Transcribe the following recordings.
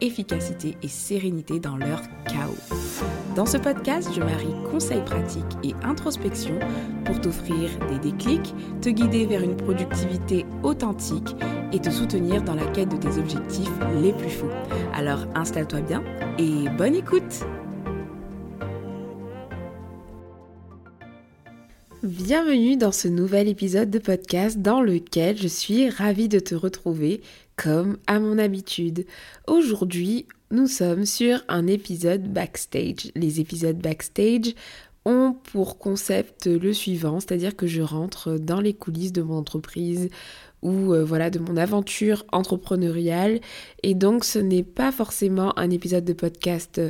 efficacité et sérénité dans leur chaos. Dans ce podcast, je marie conseils pratiques et introspection pour t'offrir des déclics, te guider vers une productivité authentique et te soutenir dans la quête de tes objectifs les plus fous. Alors installe-toi bien et bonne écoute Bienvenue dans ce nouvel épisode de podcast dans lequel je suis ravie de te retrouver comme à mon habitude. Aujourd'hui, nous sommes sur un épisode backstage. Les épisodes backstage ont pour concept le suivant, c'est-à-dire que je rentre dans les coulisses de mon entreprise ou euh, voilà de mon aventure entrepreneuriale. Et donc ce n'est pas forcément un épisode de podcast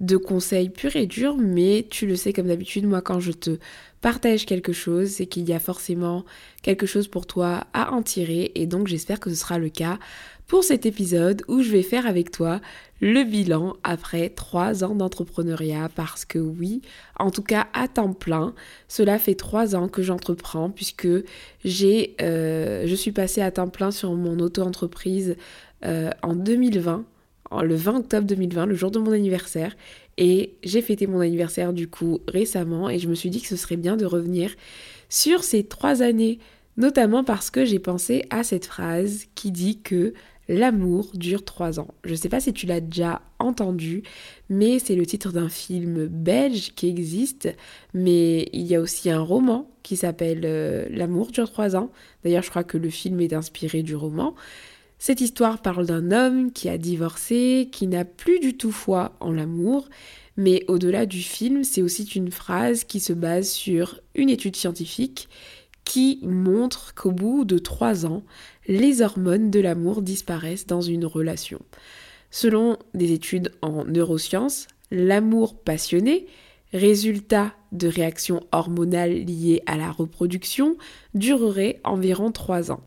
de conseils pur et dur mais tu le sais comme d'habitude moi quand je te partage quelque chose c'est qu'il y a forcément quelque chose pour toi à en tirer. Et donc j'espère que ce sera le cas pour cet épisode où je vais faire avec toi le bilan après trois ans d'entrepreneuriat parce que oui, en tout cas à temps plein, cela fait trois ans que j'entreprends puisque j'ai, euh, je suis passée à temps plein sur mon auto-entreprise euh, en 2020, le 20 octobre 2020, le jour de mon anniversaire. Et j'ai fêté mon anniversaire du coup récemment et je me suis dit que ce serait bien de revenir sur ces trois années, notamment parce que j'ai pensé à cette phrase qui dit que L'amour dure trois ans. Je ne sais pas si tu l'as déjà entendu, mais c'est le titre d'un film belge qui existe, mais il y a aussi un roman qui s'appelle euh, L'amour dure trois ans. D'ailleurs, je crois que le film est inspiré du roman. Cette histoire parle d'un homme qui a divorcé, qui n'a plus du tout foi en l'amour, mais au-delà du film, c'est aussi une phrase qui se base sur une étude scientifique qui montre qu'au bout de trois ans, les hormones de l'amour disparaissent dans une relation. Selon des études en neurosciences, l'amour passionné, résultat de réactions hormonales liées à la reproduction, durerait environ trois ans.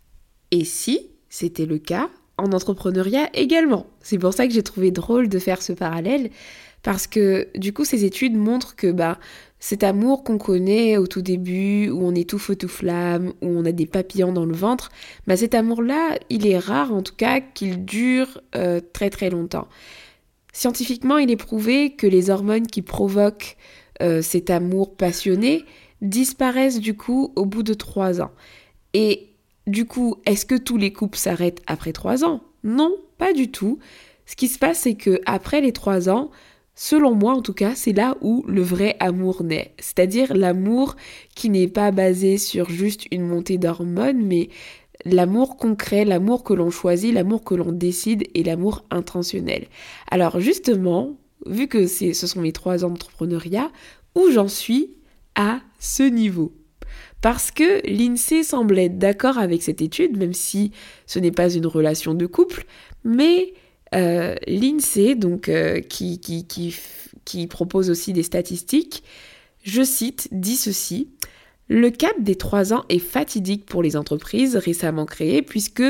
Et si c'était le cas, en entrepreneuriat également? C'est pour ça que j'ai trouvé drôle de faire ce parallèle, parce que du coup ces études montrent que bah, cet amour qu'on connaît au tout début, où on est tout feu tout flamme, où on a des papillons dans le ventre, bah cet amour-là, il est rare en tout cas qu'il dure euh, très très longtemps. Scientifiquement, il est prouvé que les hormones qui provoquent euh, cet amour passionné disparaissent du coup au bout de trois ans. Et du coup, est-ce que tous les couples s'arrêtent après trois ans? Non, pas du tout. Ce qui se passe, c'est que après les trois ans, Selon moi, en tout cas, c'est là où le vrai amour naît. C'est-à-dire l'amour qui n'est pas basé sur juste une montée d'hormones, mais l'amour concret, l'amour que l'on choisit, l'amour que l'on décide et l'amour intentionnel. Alors justement, vu que ce sont mes trois ans d'entrepreneuriat, où j'en suis à ce niveau? Parce que l'INSEE semble être d'accord avec cette étude, même si ce n'est pas une relation de couple, mais euh, L'INSEE, donc, euh, qui, propose aussi des statistiques, je cite, dit ceci. Le cap des trois ans est fatidique pour les entreprises récemment créées puisque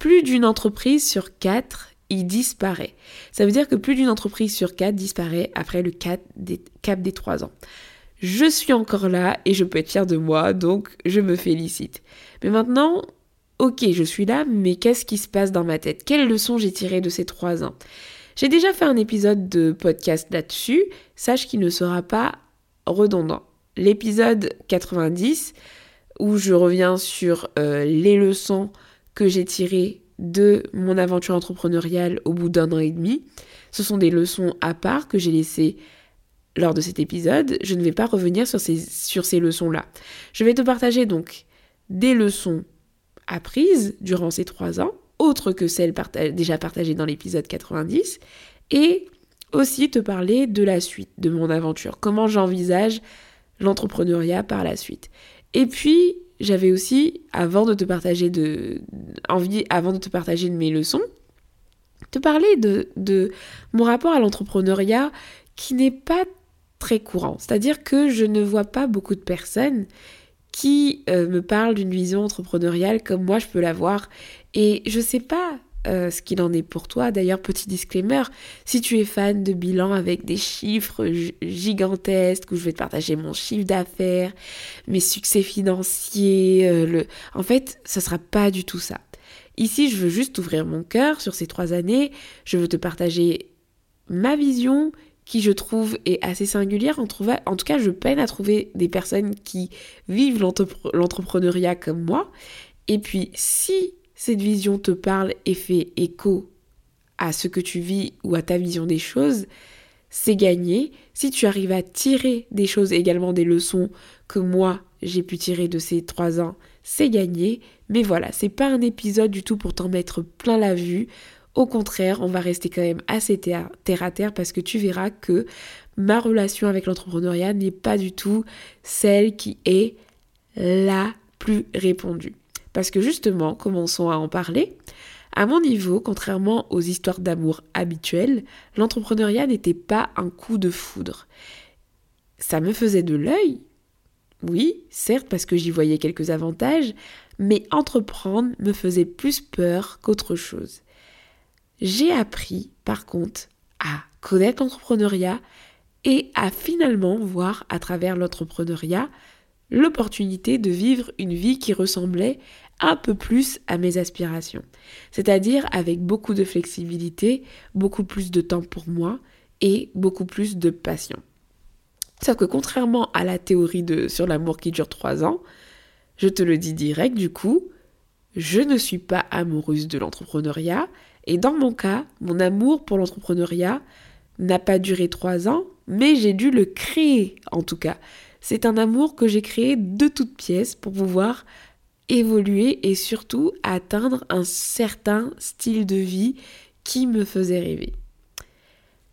plus d'une entreprise sur quatre y disparaît. Ça veut dire que plus d'une entreprise sur quatre disparaît après le cap des, cap des trois ans. Je suis encore là et je peux être fière de moi, donc je me félicite. Mais maintenant, ok, je suis là, mais qu'est-ce qui se passe dans ma tête? Quelles leçons j'ai tirées de ces trois ans? J'ai déjà fait un épisode de podcast là-dessus, sache qu'il ne sera pas redondant. L'épisode 90, où je reviens sur euh, les leçons que j'ai tirées de mon aventure entrepreneuriale au bout d'un an et demi, ce sont des leçons à part que j'ai laissées lors de cet épisode. Je ne vais pas revenir sur ces, sur ces leçons-là. Je vais te partager donc des leçons apprises durant ces trois ans, autres que celles déjà partagées dans l'épisode 90, et aussi te parler de la suite de mon aventure, comment j'envisage l'entrepreneuriat par la suite. Et puis, j'avais aussi, avant de te partager de, envie, avant de te partager de mes leçons, te parler de, de mon rapport à l'entrepreneuriat qui n'est pas très courant. C'est-à-dire que je ne vois pas beaucoup de personnes qui euh, me parle d'une vision entrepreneuriale comme moi je peux l'avoir. Et je sais pas euh, ce qu'il en est pour toi. D'ailleurs, petit disclaimer, si tu es fan de bilan avec des chiffres gigantesques, où je vais te partager mon chiffre d'affaires, mes succès financiers, euh, le... en fait, ça sera pas du tout ça. Ici, je veux juste ouvrir mon cœur sur ces trois années. Je veux te partager ma vision qui je trouve est assez singulière. En, tout cas, je peine à trouver des personnes qui vivent l'entrepreneuriat comme moi. Et puis, si cette vision te parle et fait écho à ce que tu vis ou à ta vision des choses, c'est gagné. Si tu arrives à tirer des choses, également des leçons que moi j'ai pu tirer de ces trois ans, c'est gagné. Mais voilà, c'est pas un épisode du tout pour t'en mettre plein la vue. Au contraire, on va rester quand même assez terre à terre parce que tu verras que ma relation avec l'entrepreneuriat n'est pas du tout celle qui est la plus répandue. Parce que justement, commençons à en parler. À mon niveau, contrairement aux histoires d'amour habituelles, l'entrepreneuriat n'était pas un coup de foudre. Ça me faisait de l'œil, oui, certes, parce que j'y voyais quelques avantages, mais entreprendre me faisait plus peur qu'autre chose. J'ai appris, par contre, à connaître l'entrepreneuriat et à finalement voir à travers l'entrepreneuriat l'opportunité de vivre une vie qui ressemblait un peu plus à mes aspirations. C'est-à-dire avec beaucoup de flexibilité, beaucoup plus de temps pour moi et beaucoup plus de passion. Sauf que contrairement à la théorie sur l'amour qui dure trois ans, je te le dis direct du coup, je ne suis pas amoureuse de l'entrepreneuriat et dans mon cas, mon amour pour l'entrepreneuriat n'a pas duré trois ans, mais j'ai dû le créer en tout cas. C'est un amour que j'ai créé de toutes pièces pour pouvoir évoluer et surtout atteindre un certain style de vie qui me faisait rêver.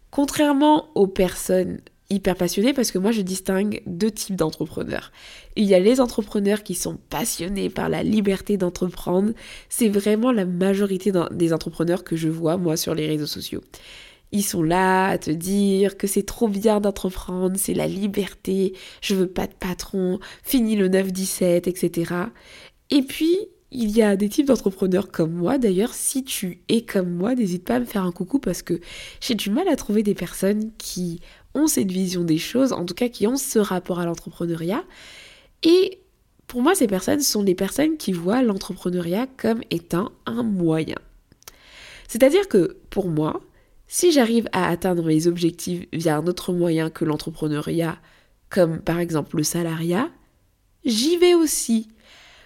Contrairement aux personnes hyper passionnés parce que moi je distingue deux types d'entrepreneurs. Il y a les entrepreneurs qui sont passionnés par la liberté d'entreprendre. C'est vraiment la majorité des entrepreneurs que je vois moi sur les réseaux sociaux. Ils sont là à te dire que c'est trop bien d'entreprendre, c'est la liberté, je veux pas de patron, fini le 9-17, etc. Et puis, il y a des types d'entrepreneurs comme moi. D'ailleurs, si tu es comme moi, n'hésite pas à me faire un coucou parce que j'ai du mal à trouver des personnes qui ont cette vision des choses, en tout cas qui ont ce rapport à l'entrepreneuriat. Et pour moi, ces personnes sont les personnes qui voient l'entrepreneuriat comme étant un moyen. C'est-à-dire que pour moi, si j'arrive à atteindre mes objectifs via un autre moyen que l'entrepreneuriat, comme par exemple le salariat, j'y vais aussi.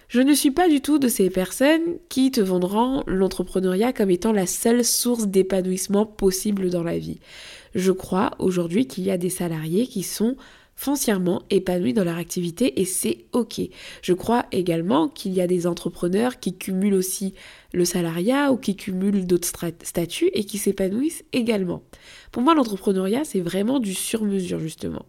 Je ne suis pas du tout de ces personnes qui te vendront l'entrepreneuriat comme étant la seule source d'épanouissement possible dans la vie. Je crois aujourd'hui qu'il y a des salariés qui sont foncièrement épanouis dans leur activité et c'est ok. Je crois également qu'il y a des entrepreneurs qui cumulent aussi le salariat ou qui cumulent d'autres statuts et qui s'épanouissent également. Pour moi, l'entrepreneuriat, c'est vraiment du sur-mesure justement.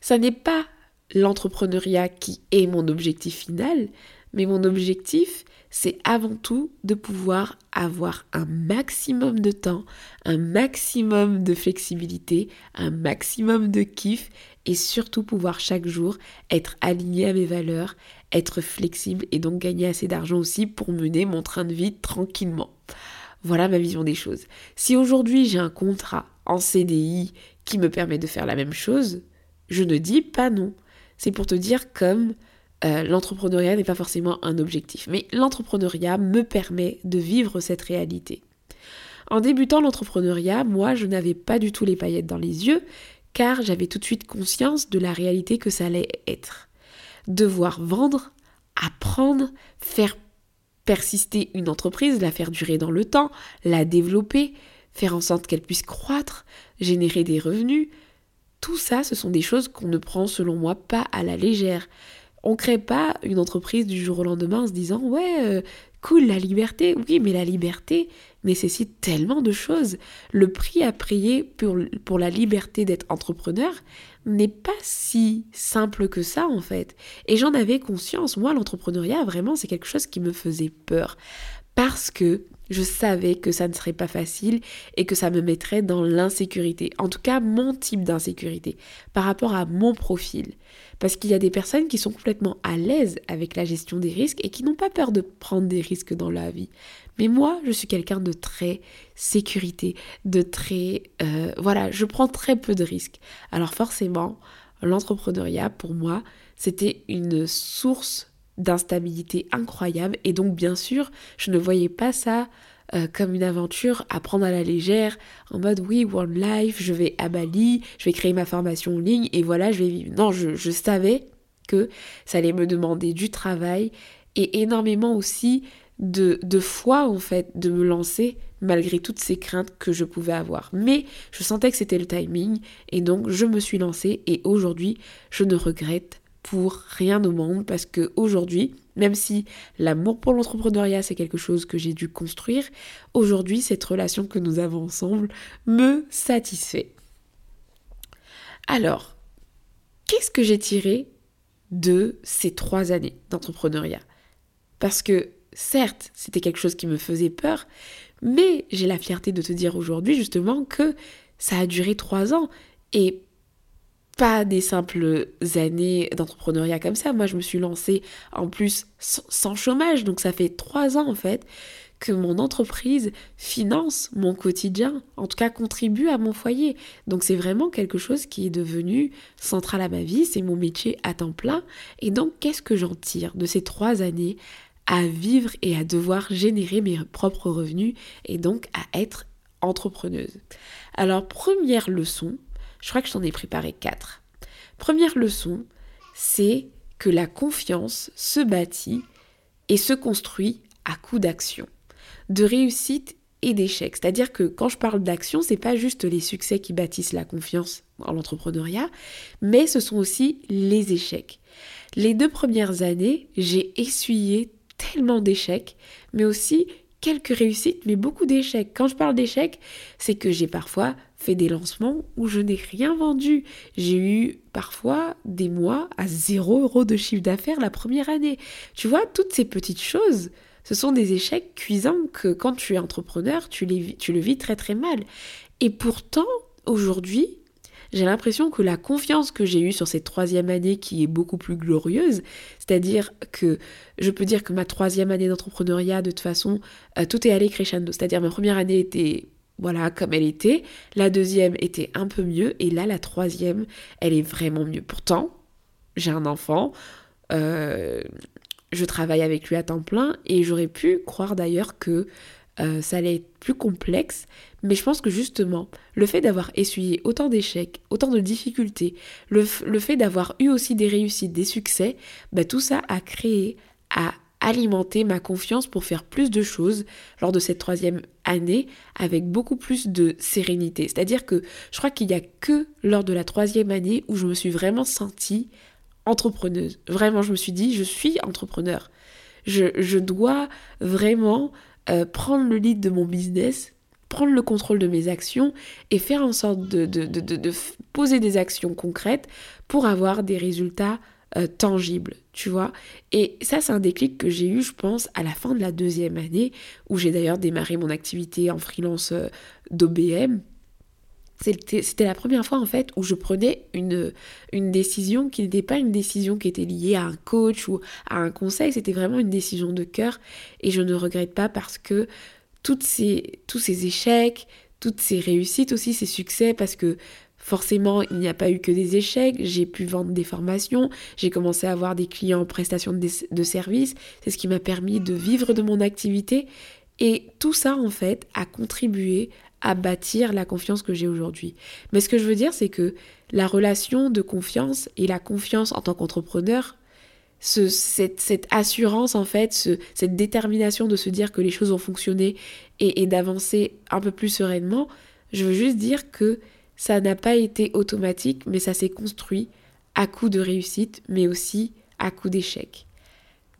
Ça n'est pas l'entrepreneuriat qui est mon objectif final, mais mon objectif, c'est avant tout de pouvoir avoir un maximum de temps, un maximum de flexibilité, un maximum de kiff et surtout pouvoir chaque jour être aligné à mes valeurs, être flexible et donc gagner assez d'argent aussi pour mener mon train de vie tranquillement. Voilà ma vision des choses. Si aujourd'hui j'ai un contrat en CDI qui me permet de faire la même chose, je ne dis pas non c'est pour te dire comme euh, l'entrepreneuriat n'est pas forcément un objectif. Mais l'entrepreneuriat me permet de vivre cette réalité. En débutant l'entrepreneuriat, moi, je n'avais pas du tout les paillettes dans les yeux, car j'avais tout de suite conscience de la réalité que ça allait être. Devoir vendre, apprendre, faire persister une entreprise, la faire durer dans le temps, la développer, faire en sorte qu'elle puisse croître, générer des revenus, tout ça, ce sont des choses qu'on ne prend selon moi pas à la légère. On crée pas une entreprise du jour au lendemain en se disant ouais, euh, cool la liberté. Oui, mais la liberté nécessite tellement de choses. Le prix à payer pour, pour la liberté d'être entrepreneur n'est pas si simple que ça en fait. Et j'en avais conscience. Moi, l'entrepreneuriat, vraiment, c'est quelque chose qui me faisait peur. Parce que Je savais que ça ne serait pas facile et que ça me mettrait dans l'insécurité. En tout cas, mon type d'insécurité par rapport à mon profil. Parce qu'il y a des personnes qui sont complètement à l'aise avec la gestion des risques et qui n'ont pas peur de prendre des risques dans la vie. Mais moi, je suis quelqu'un de très sécurité, de très... Euh, voilà, je prends très peu de risques. Alors forcément, l'entrepreneuriat, pour moi, c'était une source d'instabilité incroyable. Et donc, bien sûr, je ne voyais pas ça euh, comme une aventure à prendre à la légère, en mode oui, One Life, je vais à Bali, je vais créer ma formation en ligne et voilà, je vais vivre. Non, je, je savais que ça allait me demander du travail et énormément aussi de, de foi en fait de me lancer malgré toutes ces craintes que je pouvais avoir. Mais je sentais que c'était le timing et donc je me suis lancée et aujourd'hui je ne regrette pour rien au monde parce que aujourd'hui, même si l'amour pour l'entrepreneuriat c'est quelque chose que j'ai dû construire, aujourd'hui cette relation que nous avons ensemble me satisfait. Alors, qu'est-ce que j'ai tiré de ces trois années d'entrepreneuriat? Parce que certes, c'était quelque chose qui me faisait peur, mais j'ai la fierté de te dire aujourd'hui justement que ça a duré trois ans et pas des simples années d'entrepreneuriat comme ça. Moi, je me suis lancée en plus sans chômage, donc ça fait trois ans en fait que mon entreprise finance mon quotidien, en tout cas contribue à mon foyer. Donc c'est vraiment quelque chose qui est devenu central à ma vie, c'est mon métier à temps plein. Et donc qu'est-ce que j'en tire de ces trois années à vivre et à devoir générer mes propres revenus et donc à être entrepreneuse? Alors première leçon, je crois que je ai préparé quatre. Première leçon, c'est que la confiance se bâtit et se construit à coup d'action, de réussite et d'échec. C'est-à-dire que quand je parle d'action, c'est pas juste les succès qui bâtissent la confiance en l'entrepreneuriat, mais ce sont aussi les échecs. Les deux premières années, j'ai essuyé tellement d'échecs, mais aussi quelques réussites, mais beaucoup d'échecs. Quand je parle d'échecs, c'est que j'ai parfois fait des lancements où je n'ai rien vendu. J'ai eu parfois des mois à 0 euros de chiffre d'affaires la première année. Tu vois, toutes ces petites choses, ce sont des échecs cuisants que quand tu es entrepreneur, tu, les, tu le vis très très mal. Et pourtant, aujourd'hui, j'ai l'impression que la confiance que j'ai eue sur cette troisième année qui est beaucoup plus glorieuse, c'est-à-dire que je peux dire que ma troisième année d'entrepreneuriat, de toute façon, euh, tout est allé crescendo. C'est-à-dire ma première année était voilà comme elle était, la deuxième était un peu mieux, et là la troisième, elle est vraiment mieux. Pourtant, j'ai un enfant, euh, je travaille avec lui à temps plein, et j'aurais pu croire d'ailleurs que euh, ça allait être plus complexe, mais je pense que justement, le fait d'avoir essuyé autant d'échecs, autant de difficultés, le, fait d'avoir eu aussi des réussites, des succès, bah, tout ça a créé, a alimenté ma confiance pour faire plus de choses lors de cette troisième année avec beaucoup plus de sérénité. C'est-à-dire que je crois qu'il n'y a que lors de la troisième année où je me suis vraiment sentie entrepreneuse. Vraiment, je me suis dit, je suis entrepreneur. Je, je dois vraiment euh, prendre le lead de mon business, prendre le contrôle de mes actions et faire en sorte de, de, poser des actions concrètes pour avoir des résultats euh, tangibles, tu vois. Et ça, c'est un déclic que j'ai eu, je pense, à la fin de la deuxième année, où j'ai d'ailleurs démarré mon activité en freelance euh, d'OBM. C'était la première fois en fait où je prenais une, une décision qui n'était pas une décision qui était liée à un coach ou à un conseil, c'était vraiment une décision de cœur. Et je ne regrette pas parce que toutes ces, tous ces échecs, toutes ces réussites aussi, ces succès, parce que forcément il n'y a pas eu que des échecs, j'ai pu vendre des formations, j'ai commencé à avoir des clients en prestation de, de services, c'est ce qui m'a permis de vivre de mon activité. Et tout ça en fait a contribué à bâtir la confiance que j'ai aujourd'hui. Mais ce que je veux dire, c'est que la relation de confiance et la confiance en tant qu'entrepreneur, cette, assurance en fait, cette détermination de se dire que les choses vont fonctionner et, et d'avancer un peu plus sereinement, je veux juste dire que ça n'a pas été automatique, mais ça s'est construit à coup de réussite, mais aussi à coup d'échec.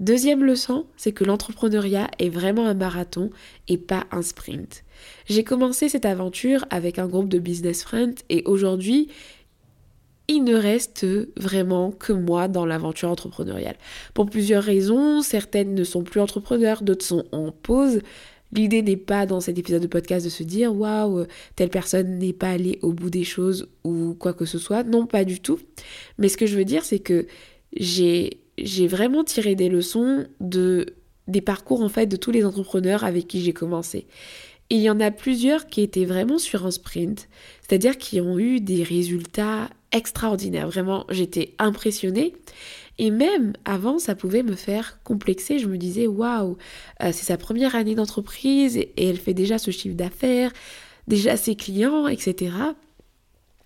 Deuxième leçon, c'est que l'entrepreneuriat est vraiment un marathon et pas un sprint. J'ai commencé cette aventure avec un groupe de business friends et aujourd'hui, il ne reste vraiment que moi dans l'aventure entrepreneuriale. Pour plusieurs raisons, certaines ne sont plus entrepreneurs, d'autres sont en pause. L'idée n'est pas dans cet épisode de podcast de se dire waouh, telle personne n'est pas allée au bout des choses ou quoi que ce soit. Non, pas du tout. Mais ce que je veux dire, c'est que j'ai j'ai vraiment tiré des leçons de des parcours en fait de tous les entrepreneurs avec qui j'ai commencé. il y en a plusieurs qui étaient vraiment sur un sprint, c'est-à-dire qui ont eu des résultats extraordinaires. Vraiment, j'étais impressionnée. Et même avant, ça pouvait me faire complexer. Je me disais, waouh, euh, c'est sa première année d'entreprise et, elle fait déjà ce chiffre d'affaires, déjà ses clients, etc.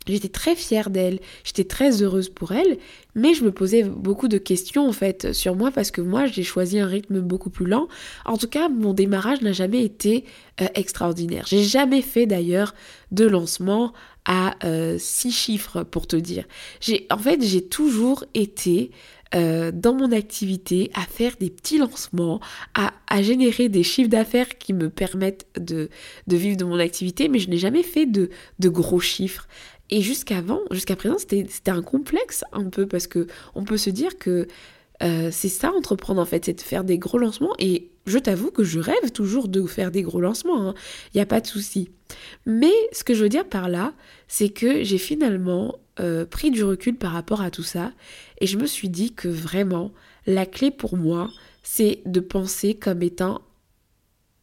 J'étais très fière d'elle, j'étais très heureuse pour elle, mais je me posais beaucoup de questions en fait sur moi parce que moi j'ai choisi un rythme beaucoup plus lent. En tout cas, mon démarrage n'a jamais été euh, extraordinaire. J'ai jamais fait d'ailleurs de lancement à euh, six chiffres pour te dire. J'ai en fait j'ai toujours été euh, dans mon activité à faire des petits lancements, à, générer des chiffres d'affaires qui me permettent de, vivre de mon activité, mais je n'ai jamais fait de, gros chiffres. Et jusqu'avant, jusqu'à présent, c'était un complexe un peu parce que on peut se dire que euh, c'est ça entreprendre en fait, c'est de faire des gros lancements et je t'avoue que je rêve toujours de faire des gros lancements, il hein. n'y a pas de souci. Mais ce que je veux dire par là, c'est que j'ai finalement euh, pris du recul par rapport à tout ça et je me suis dit que vraiment la clé pour moi c'est de penser comme étant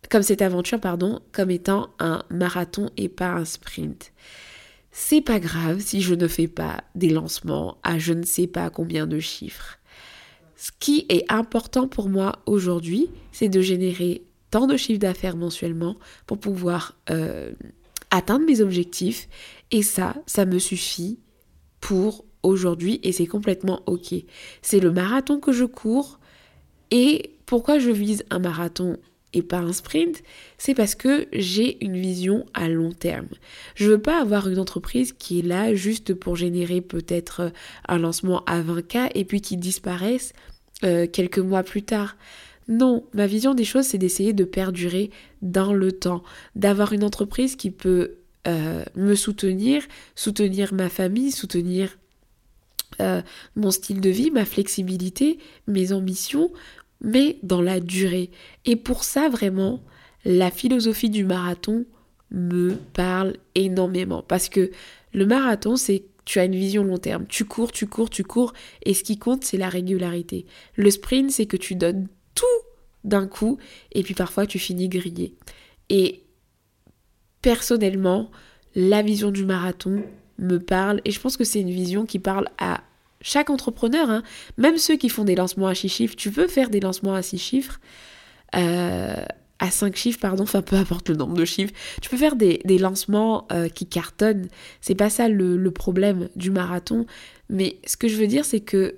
comme cette aventure pardon comme étant un marathon et pas un sprint. C'est pas grave si je ne fais pas des lancements à je ne sais pas combien de chiffres. Ce qui est important pour moi aujourd'hui, c'est de générer tant de chiffres d'affaires mensuellement pour pouvoir euh, atteindre mes objectifs. Et ça, ça me suffit pour aujourd'hui et c'est complètement ok. C'est le marathon que je cours et pourquoi je vise un marathon et pas un sprint, c'est parce que j'ai une vision à long terme. Je veux pas avoir une entreprise qui est là juste pour générer peut-être un lancement à 20K et puis qui disparaisse euh, quelques mois plus tard. Non, ma vision des choses, c'est d'essayer de perdurer dans le temps, d'avoir une entreprise qui peut euh, me soutenir, soutenir ma famille, soutenir euh, mon style de vie, ma flexibilité, mes ambitions, mais dans la durée. Et pour ça, vraiment, la philosophie du marathon me parle énormément. Parce que le marathon, c'est tu as une vision long terme. Tu cours, tu cours, tu cours. Et ce qui compte, c'est la régularité. Le sprint, c'est que tu donnes tout d'un coup. Et puis parfois, tu finis grillé. Et personnellement, la vision du marathon me parle et je pense que c'est une vision qui parle à chaque entrepreneur, hein. même ceux qui font des lancements à 6 chiffres, tu peux faire des lancements à 6 chiffres, euh, à 5 chiffres, pardon, enfin peu importe le nombre de chiffres, tu peux faire des, lancements euh, qui cartonnent, c'est pas ça le problème du marathon, mais ce que je veux dire c'est que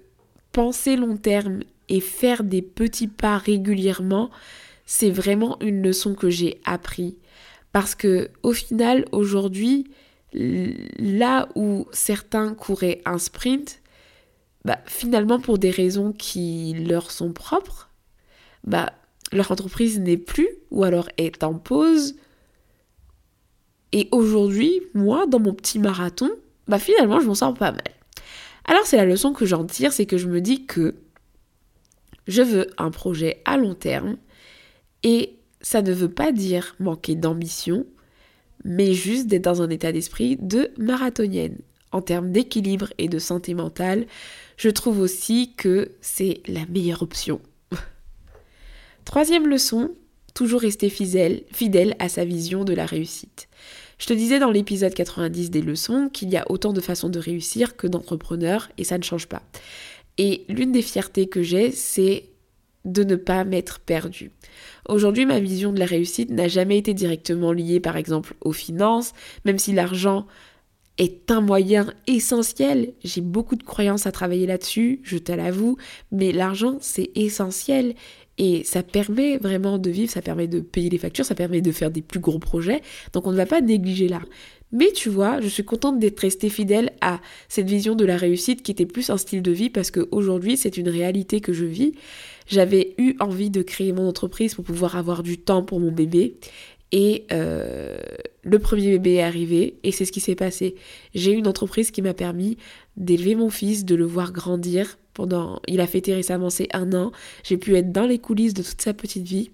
penser long terme et faire des petits pas régulièrement, c'est vraiment une leçon que j'ai appris parce que au final, aujourd'hui, là où certains couraient un sprint, bah, finalement pour des raisons qui leur sont propres, bah, leur entreprise n'est plus ou alors est en pause. Et aujourd'hui, moi, dans mon petit marathon, bah finalement, je m'en sors pas mal. Alors c'est la leçon que j'en tire, c'est que je me dis que je veux un projet à long terme et ça ne veut pas dire manquer d'ambition, mais juste d'être dans un état d'esprit de marathonienne. En termes d'équilibre et de santé mentale, je trouve aussi que c'est la meilleure option. Troisième leçon, toujours rester fidèle, à sa vision de la réussite. Je te disais dans l'épisode 90 des leçons qu'il y a autant de façons de réussir que d'entrepreneurs et ça ne change pas. Et l'une des fiertés que j'ai, c'est de ne pas m'être perdu. Aujourd'hui, ma vision de la réussite n'a jamais été directement liée par exemple aux finances, même si l'argent est un moyen essentiel. J'ai beaucoup de croyances à travailler là-dessus, je te mais l'argent c'est essentiel et ça permet vraiment de vivre, ça permet de payer les factures, ça permet de faire des plus gros projets. Donc on ne va pas négliger là. Mais tu vois, je suis contente d'être restée fidèle à cette vision de la réussite qui était plus un style de vie parce qu'aujourd'hui c'est une réalité que je vis. J'avais eu envie de créer mon entreprise pour pouvoir avoir du temps pour mon bébé. Et euh, le premier bébé est arrivé et c'est ce qui s'est passé. J'ai une entreprise qui m'a permis d'élever mon fils, de le voir grandir pendant... Il a fêté récemment ses un an. J'ai pu être dans les coulisses de toute sa petite vie.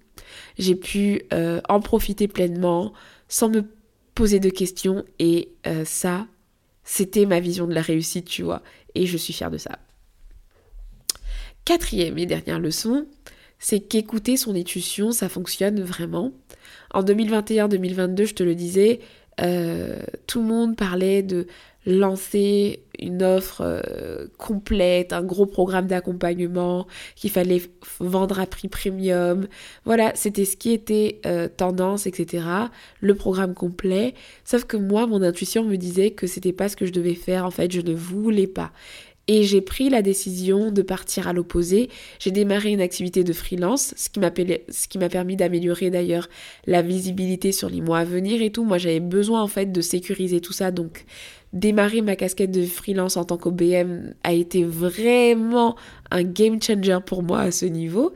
J'ai pu euh, en profiter pleinement sans me poser de questions et euh, ça, c'était ma vision de la réussite, tu vois. Et je suis fière de ça. Quatrième et dernière leçon, c'est qu'écouter son intuition, ça fonctionne vraiment. En 2021-2022, je te le disais, euh, tout le monde parlait de lancer une offre euh, complète, un gros programme d'accompagnement, qu'il fallait vendre à prix premium. Voilà, c'était ce qui était euh, tendance, etc. Le programme complet. Sauf que moi, mon intuition me disait que c'était pas ce que je devais faire. En fait, je ne voulais pas. Et j'ai pris la décision de partir à l'opposé. J'ai démarré une activité de freelance, ce qui m'a permis d'améliorer d'ailleurs la visibilité sur les mois à venir et tout. Moi, j'avais besoin en fait de sécuriser tout ça. Donc, démarrer ma casquette de freelance en tant qu'OBM a été vraiment un game changer pour moi à ce niveau.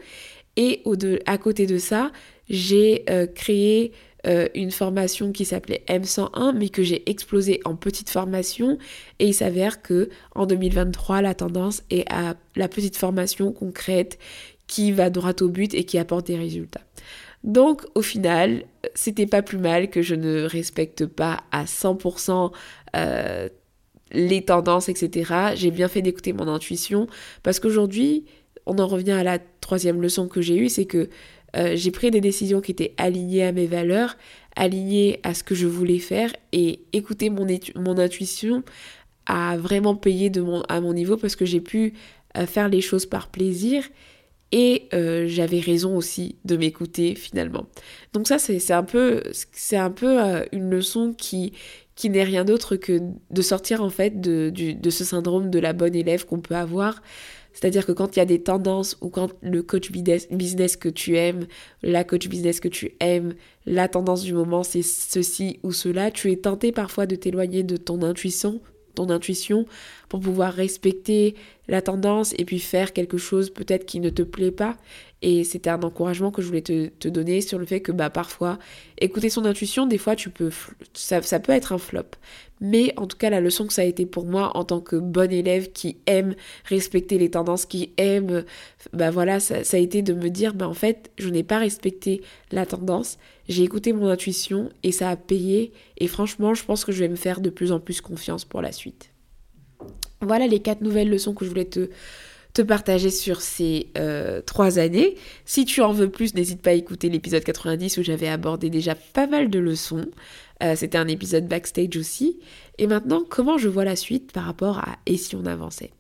Et à côté de ça, j'ai euh, créé euh, une formation qui s'appelait M101, mais que j'ai explosé en petite formation. Et il s'avère que en 2023, la tendance est à la petite formation concrète qui va droit au but et qui apporte des résultats. Donc au final, c'était pas plus mal que je ne respecte pas à 100% euh, les tendances, etc. J'ai bien fait d'écouter mon intuition parce qu'aujourd'hui, on en revient à la troisième leçon que j'ai eue, c'est que euh, j'ai pris des décisions qui étaient alignées à mes valeurs, alignées à ce que je voulais faire et écouter mon, mon intuition a vraiment payé à mon niveau parce que j'ai pu euh, faire les choses par plaisir et euh, j'avais raison aussi de m'écouter finalement. Donc ça c'est un peu, un peu une leçon qui, qui n'est rien d'autre que de sortir en fait de, de ce syndrome de la bonne élève qu'on peut avoir c'est-à-dire que quand il y a des tendances ou quand le coach business que tu aimes, la coach business que tu aimes, la tendance du moment c'est ceci ou cela, tu es tenté parfois de t'éloigner de ton intuition, ton intuition pour pouvoir respecter la tendance et puis faire quelque chose peut-être qui ne te plaît pas. Et c'était un encouragement que je voulais te, donner sur le fait que bah, parfois, écouter son intuition, des fois, tu peux, ça, ça peut être un flop. Mais en tout cas, la leçon que ça a été pour moi en tant que bonne élève qui aime respecter les tendances, qui aime, bah voilà, ça, a été de me dire, bah en fait, je n'ai pas respecté la tendance, j'ai écouté mon intuition et ça a payé. Et franchement, je pense que je vais me faire de plus en plus confiance pour la suite. Voilà les quatre nouvelles leçons que je voulais te, partager sur ces euh, trois années. Si tu en veux plus, n'hésite pas à écouter l'épisode 90 où j'avais abordé déjà pas mal de leçons. Euh, c'était un épisode backstage aussi. Et maintenant, comment je vois la suite par rapport à et si on avançait?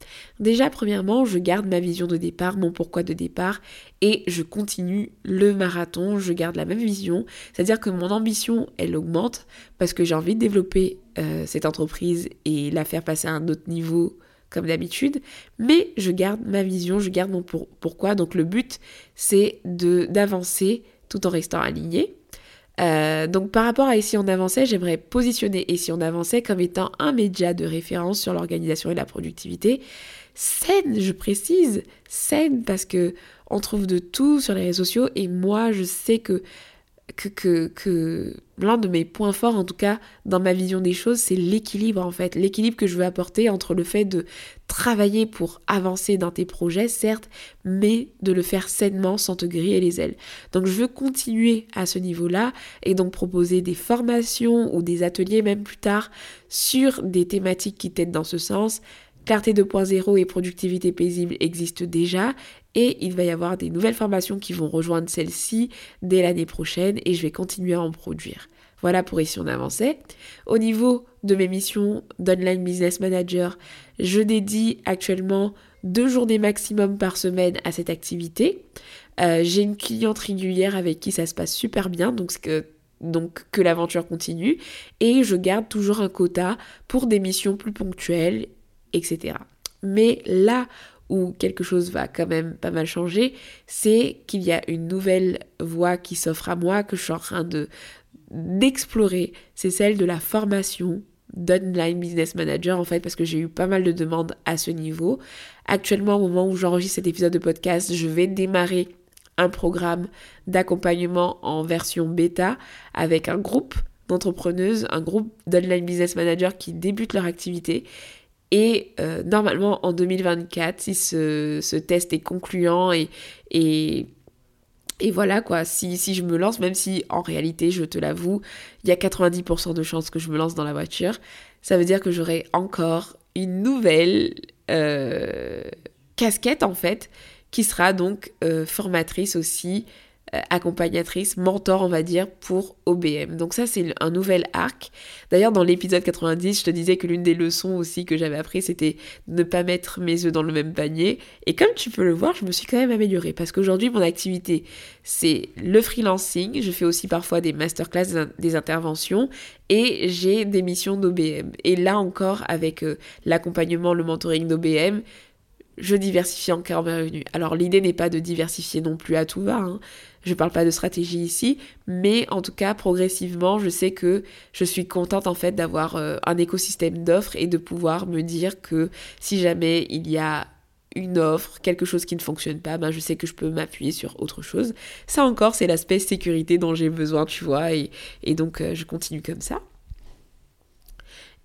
Déjà, premièrement, je garde ma vision de départ, mon pourquoi de départ, et je continue le marathon, je garde la même vision. C'est-à-dire que mon ambition, elle augmente parce que j'ai envie de développer euh, cette entreprise et la faire passer à un autre niveau comme d'habitude, mais je garde ma vision, je garde mon pourquoi. Donc le but, c'est d'avancer tout en restant aligné. Euh, donc par rapport à Ici on avançait, j'aimerais positionner Ici on avançait comme étant un média de référence sur l'organisation et la productivité. Saine, je précise, saine parce que on trouve de tout sur les réseaux sociaux et moi je sais que que, que, l'un de mes points forts, en tout cas dans ma vision des choses, c'est l'équilibre en fait. L'équilibre que je veux apporter entre le fait de travailler pour avancer dans tes projets, certes, mais de le faire sainement sans te griller les ailes. Donc je veux continuer à ce niveau-là et donc proposer des formations ou des ateliers même plus tard sur des thématiques qui t'aident dans ce sens. Clarté 2.0 et productivité paisible existent déjà et il va y avoir des nouvelles formations qui vont rejoindre celle-ci dès l'année prochaine et je vais continuer à en produire. Voilà pour ici on avançait. Au niveau de mes missions d'online business manager, je dédie actuellement deux journées maximum par semaine à cette activité. Euh, j'ai une cliente régulière avec qui ça se passe super bien, que, donc que l'aventure continue. Et je garde toujours un quota pour des missions plus ponctuelles, etc. Mais là où quelque chose va quand même pas mal changer, c'est qu'il y a une nouvelle voie qui s'offre à moi, que je suis en train de d'explorer. C'est celle de la formation d'online business manager en fait parce que j'ai eu pas mal de demandes à ce niveau. Actuellement au moment où j'enregistre cet épisode de podcast, je vais démarrer un programme d'accompagnement en version bêta avec un groupe d'entrepreneuses, un groupe d'online business managers qui débutent leur activité. Et euh, normalement, en 2024, si ce, test est concluant et, et, et voilà quoi, si, si, je me lance, même si en réalité, je te l'avoue, il y a 90% de chances que je me lance dans la voiture, ça veut dire que j'aurai encore une nouvelle euh, casquette en fait, qui sera donc euh, formatrice aussi accompagnatrice, mentor, on va dire, pour OBM. Donc ça, c'est un nouvel arc. D'ailleurs, dans l'épisode 90, je te disais que l'une des leçons aussi que j'avais appris, c'était ne pas mettre mes œufs dans le même panier. Et comme tu peux le voir, je me suis quand même améliorée parce qu'aujourd'hui, mon activité, c'est le freelancing. Je fais aussi parfois des masterclass, des interventions et j'ai des missions d'OBM. Et là encore, avec euh, l'accompagnement, le mentoring d'OBM, je diversifie encore mes revenus. Alors l'idée n'est pas de diversifier non plus à tout va, hein. je parle pas de stratégie ici, mais en tout cas progressivement je sais que je suis contente en fait d'avoir euh, un écosystème d'offres et de pouvoir me dire que si jamais il y a une offre, quelque chose qui ne fonctionne pas, ben je sais que je peux m'appuyer sur autre chose. Ça encore c'est l'aspect sécurité dont j'ai besoin, tu vois, et, donc euh, je continue comme ça.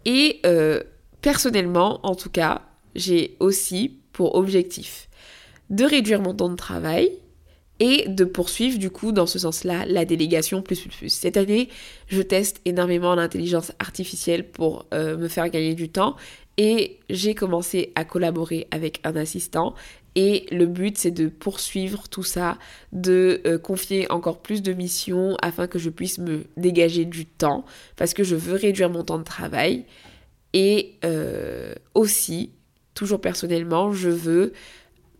Et euh, personnellement, en tout cas, j'ai aussi pour objectif de réduire mon temps de travail et de poursuivre du coup dans ce sens-là la délégation plus plus plus. Cette année, je teste énormément l'intelligence artificielle pour euh, me faire gagner du temps et j'ai commencé à collaborer avec un assistant et le but c'est de poursuivre tout ça, de euh, confier encore plus de missions afin que je puisse me dégager du temps parce que je veux réduire mon temps de travail et euh, aussi toujours personnellement, je veux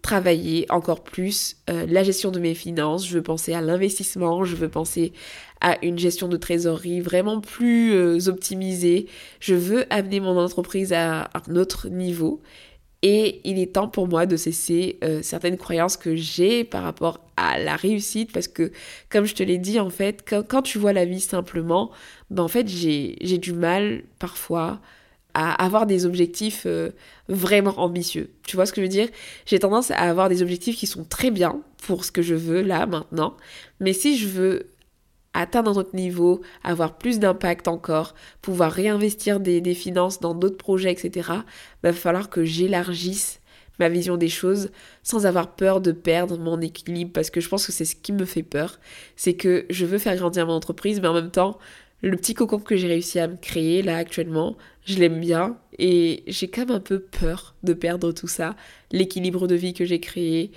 travailler encore plus euh, la gestion de mes finances, je veux penser à l'investissement, je veux penser à une gestion de trésorerie vraiment plus euh, optimisée, je veux amener mon entreprise à un autre niveau. Et il est temps pour moi de cesser euh, certaines croyances que j'ai par rapport à la réussite. Parce que comme je te l'ai dit en fait, quand, tu vois la vie simplement, ben en fait j'ai du mal parfois à avoir des objectifs euh, vraiment ambitieux. Tu vois ce que je veux dire? J'ai tendance à avoir des objectifs qui sont très bien pour ce que je veux là, maintenant. Mais si je veux atteindre un autre niveau, avoir plus d'impact encore, pouvoir réinvestir des, finances dans d'autres projets, etc., il bah, va falloir que j'élargisse ma vision des choses sans avoir peur de perdre mon équilibre parce que je pense que c'est ce qui me fait peur. C'est que je veux faire grandir mon entreprise, mais en même temps, le petit cocon que j'ai réussi à me créer là actuellement, je l'aime bien et j'ai quand même un peu peur de perdre tout ça, l'équilibre de vie que j'ai créé.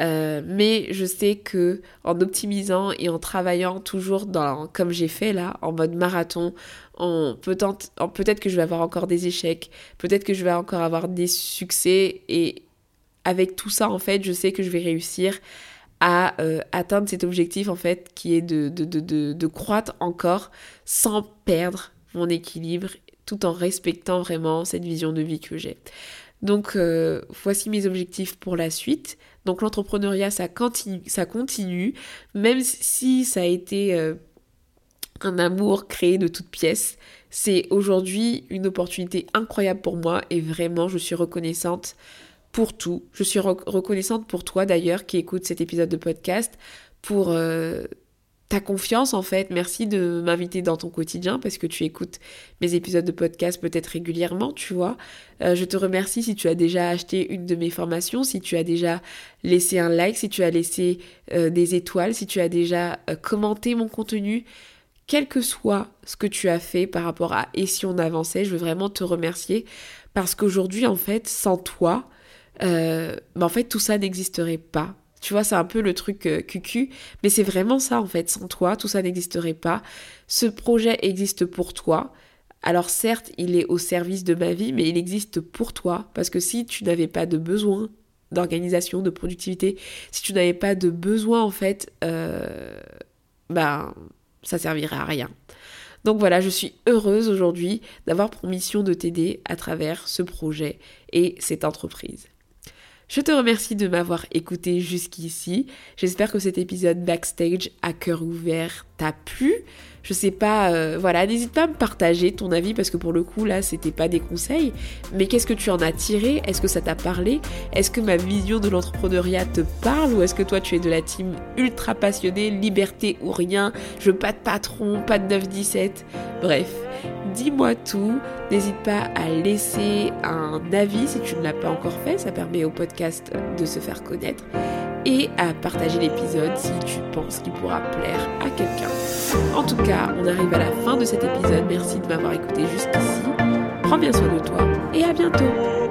Euh, mais je sais que en optimisant et en travaillant toujours dans comme j'ai fait là en mode marathon peut-être peut-être que je vais avoir encore des échecs peut-être que je vais encore avoir des succès et avec tout ça en fait je sais que je vais réussir à euh, atteindre cet objectif en fait qui est de, de, de, de, croître encore sans perdre mon équilibre tout en respectant vraiment cette vision de vie que j'ai. Donc euh, voici mes objectifs pour la suite. Donc l'entrepreneuriat ça continue, ça continue même si ça a été euh, un amour créé de toutes pièces. C'est aujourd'hui une opportunité incroyable pour moi et vraiment je suis reconnaissante pour tout. Je suis reconnaissante pour toi d'ailleurs qui écoute cet épisode de podcast, pour euh, ta confiance en fait. Merci de m'inviter dans ton quotidien parce que tu écoutes mes épisodes de podcast peut-être régulièrement, tu vois. Euh, je te remercie si tu as déjà acheté une de mes formations, si tu as déjà laissé un like, si tu as laissé euh, des étoiles, si tu as déjà commenté mon contenu. Quel que soit ce que tu as fait par rapport à et si on avançait, je veux vraiment te remercier parce qu'aujourd'hui en fait, sans toi, euh, en fait tout ça n'existerait pas. Tu vois, c'est un peu le truc euh, cucu, mais c'est vraiment ça en fait. Sans toi, tout ça n'existerait pas. Ce projet existe pour toi. Alors certes, il est au service de ma vie, mais il existe pour toi. Parce que si tu n'avais pas de besoin d'organisation, de productivité, si tu n'avais pas de besoin en fait, euh, ben ça servirait à rien. Donc voilà, je suis heureuse aujourd'hui d'avoir pour mission de t'aider à travers ce projet et cette entreprise. Je te remercie de m'avoir écouté jusqu'ici. J'espère que cet épisode backstage à cœur ouvert t'a plu. Je sais pas, euh, voilà, n'hésite pas à me partager ton avis parce que pour le coup là c'était pas des conseils, mais qu'est-ce que tu en as tiré? Est-ce que ça t'a parlé? Est-ce que ma vision de l'entrepreneuriat te parle? Ou est-ce que toi tu es de la team ultra passionnée, liberté ou rien, je veux pas de patron, pas de 9-17 Bref, dis-moi tout. N'hésite pas à laisser un avis si tu ne l'as pas encore fait, ça permet au podcast de se faire connaître. Et à partager l'épisode si tu penses qu'il pourra plaire à quelqu'un. En tout cas, on arrive à la fin de cet épisode. Merci de m'avoir écouté jusqu'ici. Prends bien soin de toi et à bientôt